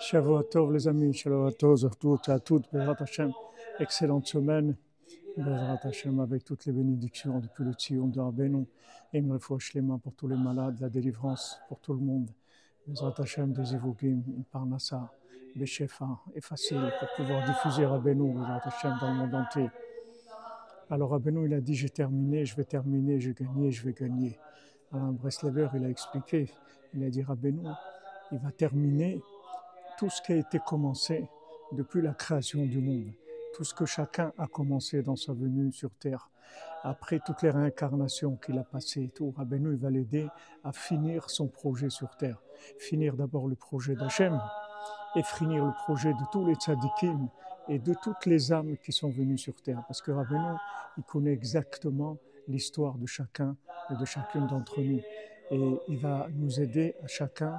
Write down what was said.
Shavuot Tov les amis, Shalom à tous, à toutes et à toutes, Bezrat Hashem, excellente semaine, Bezrat Hashem avec toutes les bénédictions depuis le Tzion de Rabbeinu, et une fois mains pour tous les malades, la délivrance pour tout le monde, Bezrat Hashem des Ivogim, une parnassa, Beshefa, est facile pour pouvoir diffuser Rabbeinu, Bezrat Hashem dans le monde entier. Alors Rabbeinu il a dit j'ai terminé, je vais terminer, j'ai gagné, je vais gagner. Alain Breslever il a expliqué, il a dit Rabbeinu, il va terminer tout ce qui a été commencé depuis la création du monde, tout ce que chacun a commencé dans sa venue sur terre, après toutes les réincarnations qu'il a passées tout, Rabbeinu va l'aider à finir son projet sur terre. Finir d'abord le projet d'Hachem et finir le projet de tous les tzadikim et de toutes les âmes qui sont venues sur terre. Parce que Rabbeinu, il connaît exactement l'histoire de chacun et de chacune d'entre nous. Et il va nous aider à chacun